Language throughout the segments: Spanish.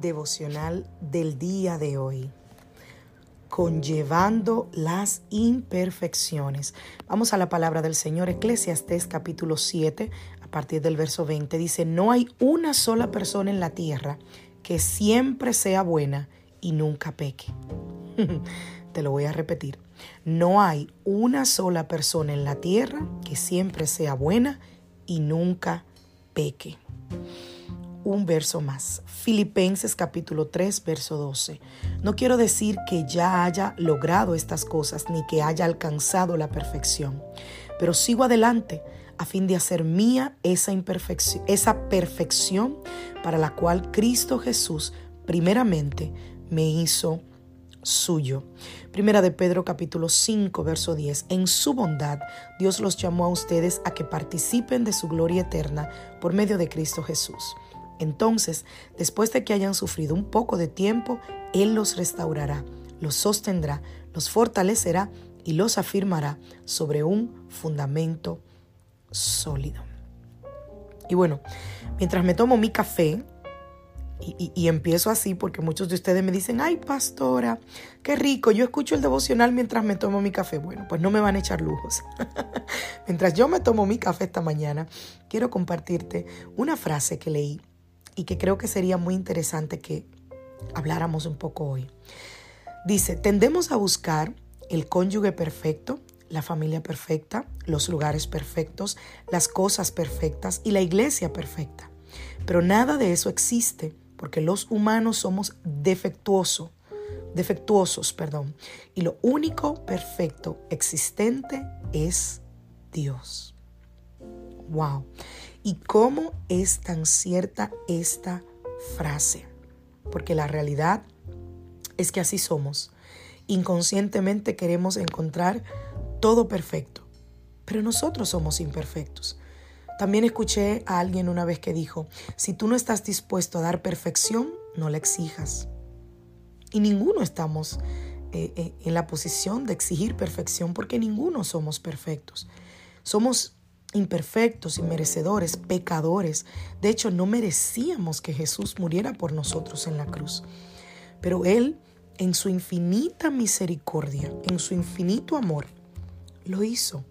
Devocional del día de hoy conllevando las imperfecciones. Vamos a la palabra del Señor, Eclesiastés capítulo 7, a partir del verso 20, dice, no hay una sola persona en la tierra que siempre sea buena y nunca peque. Te lo voy a repetir. No hay una sola persona en la tierra que siempre sea buena y nunca peque un verso más. Filipenses capítulo 3, verso 12. No quiero decir que ya haya logrado estas cosas ni que haya alcanzado la perfección, pero sigo adelante a fin de hacer mía esa imperfección, esa perfección para la cual Cristo Jesús primeramente me hizo suyo. Primera de Pedro capítulo 5 verso 10. En su bondad Dios los llamó a ustedes a que participen de su gloria eterna por medio de Cristo Jesús. Entonces, después de que hayan sufrido un poco de tiempo, Él los restaurará, los sostendrá, los fortalecerá y los afirmará sobre un fundamento sólido. Y bueno, mientras me tomo mi café, y, empiezo así porque muchos de ustedes me dicen, ay pastora, qué rico, yo escucho el devocional mientras me tomo mi café. Bueno, pues no me van a echar lujos. mientras yo me tomo mi café esta mañana, quiero compartirte una frase que leí y que creo que sería muy interesante que habláramos un poco hoy. Dice, tendemos a buscar el cónyuge perfecto, la familia perfecta, los lugares perfectos, las cosas perfectas y la iglesia perfecta. Pero nada de eso existe porque los humanos somos defectuosos, defectuosos, perdón, y lo único perfecto existente es Dios. Wow. ¿Y cómo es tan cierta esta frase? Porque la realidad es que así somos. Inconscientemente queremos encontrar todo perfecto, pero nosotros somos imperfectos. También escuché a alguien una vez que dijo, si tú no estás dispuesto a dar perfección, no la exijas. Y ninguno estamos eh, eh, en la posición de exigir perfección porque ninguno somos perfectos. Somos imperfectos, inmerecedores, pecadores. De hecho, no merecíamos que Jesús muriera por nosotros en la cruz. Pero Él, en su infinita misericordia, en su infinito amor, lo hizo.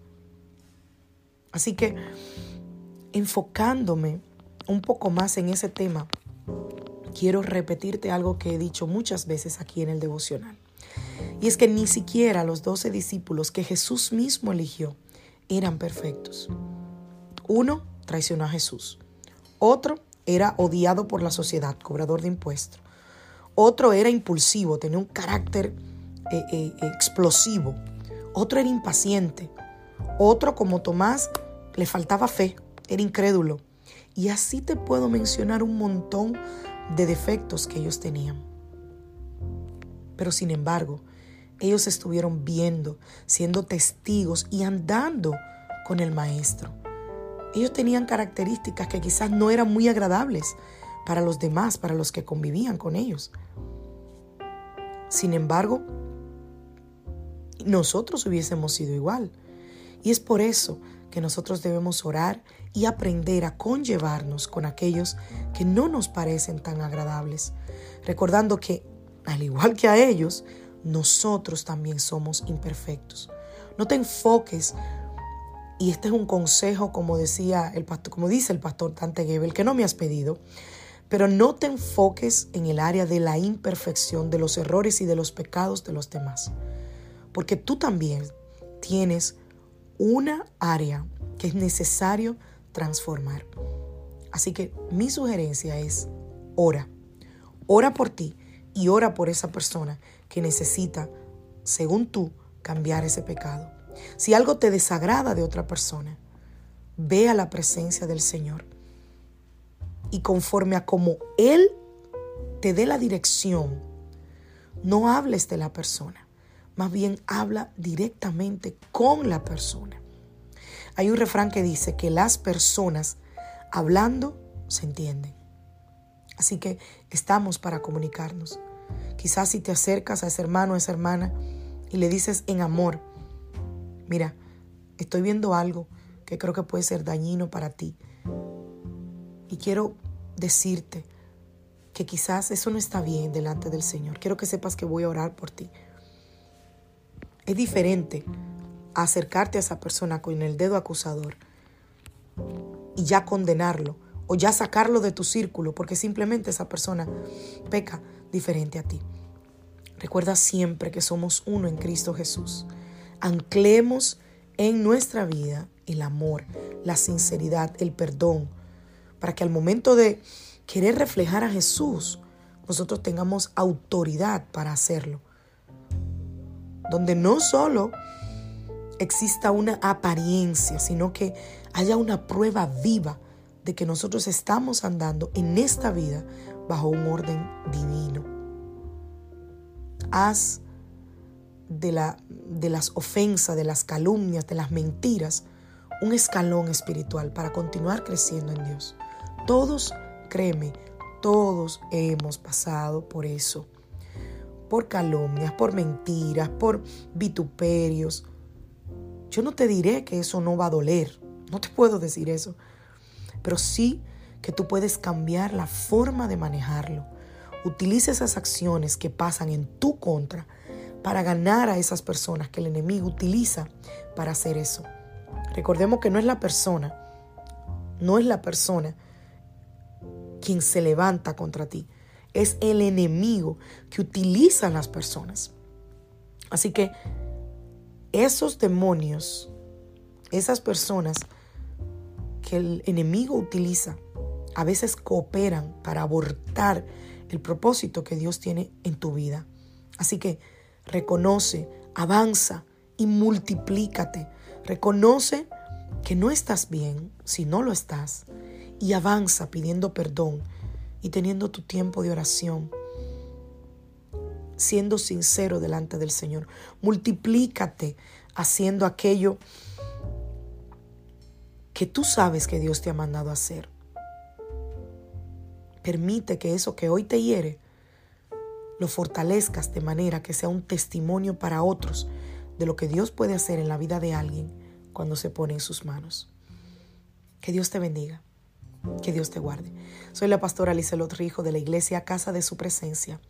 Así que, enfocándome un poco más en ese tema, quiero repetirte algo que he dicho muchas veces aquí en el devocional. Y es que ni siquiera los doce discípulos que Jesús mismo eligió, eran perfectos. Uno traicionó a Jesús. Otro era odiado por la sociedad, cobrador de impuestos. Otro era impulsivo, tenía un carácter eh, eh, explosivo. Otro era impaciente. Otro, como Tomás, le faltaba fe, era incrédulo. Y así te puedo mencionar un montón de defectos que ellos tenían. Pero sin embargo, ellos estuvieron viendo, siendo testigos y andando con el maestro. Ellos tenían características que quizás no eran muy agradables para los demás, para los que convivían con ellos. Sin embargo, nosotros hubiésemos sido igual. Y es por eso que nosotros debemos orar y aprender a conllevarnos con aquellos que no nos parecen tan agradables, recordando que, al igual que a ellos, nosotros también somos imperfectos. No te enfoques, y este es un consejo, como decía el pastor, como dice el pastor Tante Gebel, que no me has pedido, pero no te enfoques en el área de la imperfección, de los errores y de los pecados de los demás. Porque tú también tienes una área que es necesario transformar. Así que mi sugerencia es ora. Ora por ti y ora por esa persona que necesita, según tú, cambiar ese pecado. Si algo te desagrada de otra persona, ve a la presencia del Señor y conforme a como Él te dé la dirección, no hables de la persona, más bien habla directamente con la persona. Hay un refrán que dice que las personas hablando se entienden. Así que estamos para comunicarnos. Quizás si te acercas a ese hermano o esa hermana y le dices en amor, mira, estoy viendo algo que creo que puede ser dañino para ti. Y quiero decirte que quizás eso no está bien delante del Señor. Quiero que sepas que voy a orar por ti. Es diferente acercarte a esa persona con el dedo acusador y ya condenarlo o ya sacarlo de tu círculo porque simplemente esa persona peca diferente a ti. Recuerda siempre que somos uno en Cristo Jesús. Anclemos en nuestra vida el amor, la sinceridad, el perdón, para que al momento de querer reflejar a Jesús, nosotros tengamos autoridad para hacerlo. Donde no solo exista una apariencia, sino que haya una prueba viva de que nosotros estamos andando en esta vida bajo un orden divino. Haz de, la, de las ofensas, de las calumnias, de las mentiras, un escalón espiritual para continuar creciendo en Dios. Todos, créeme, todos hemos pasado por eso. Por calumnias, por mentiras, por vituperios. Yo no te diré que eso no va a doler. No te puedo decir eso pero sí que tú puedes cambiar la forma de manejarlo. Utiliza esas acciones que pasan en tu contra para ganar a esas personas que el enemigo utiliza para hacer eso. Recordemos que no es la persona, no es la persona quien se levanta contra ti, es el enemigo que utiliza a las personas. Así que esos demonios, esas personas que el enemigo utiliza a veces cooperan para abortar el propósito que Dios tiene en tu vida. Así que reconoce, avanza y multiplícate. Reconoce que no estás bien si no lo estás y avanza pidiendo perdón y teniendo tu tiempo de oración, siendo sincero delante del Señor. Multiplícate haciendo aquello que tú sabes que Dios te ha mandado hacer. Permite que eso que hoy te hiere lo fortalezcas de manera que sea un testimonio para otros de lo que Dios puede hacer en la vida de alguien cuando se pone en sus manos. Que Dios te bendiga. Que Dios te guarde. Soy la pastora Lizelot Rijo de la iglesia Casa de Su Presencia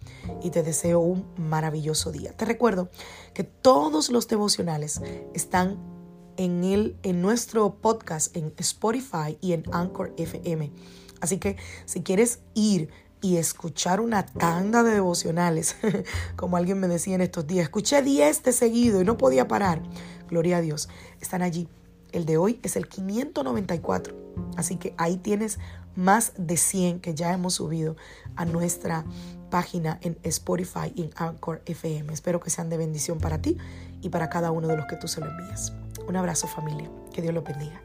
y te deseo un maravilloso día. Te recuerdo que todos los devocionales están en, el, en nuestro podcast en Spotify y en Anchor FM. Así que si quieres ir y escuchar una tanda de devocionales, como alguien me decía en estos días, escuché 10 de seguido y no podía parar. Gloria a Dios, están allí. El de hoy es el 594. Así que ahí tienes más de 100 que ya hemos subido a nuestra página en Spotify y en Anchor FM. Espero que sean de bendición para ti y para cada uno de los que tú se lo envías. Un abrazo familia. Que Dios lo bendiga.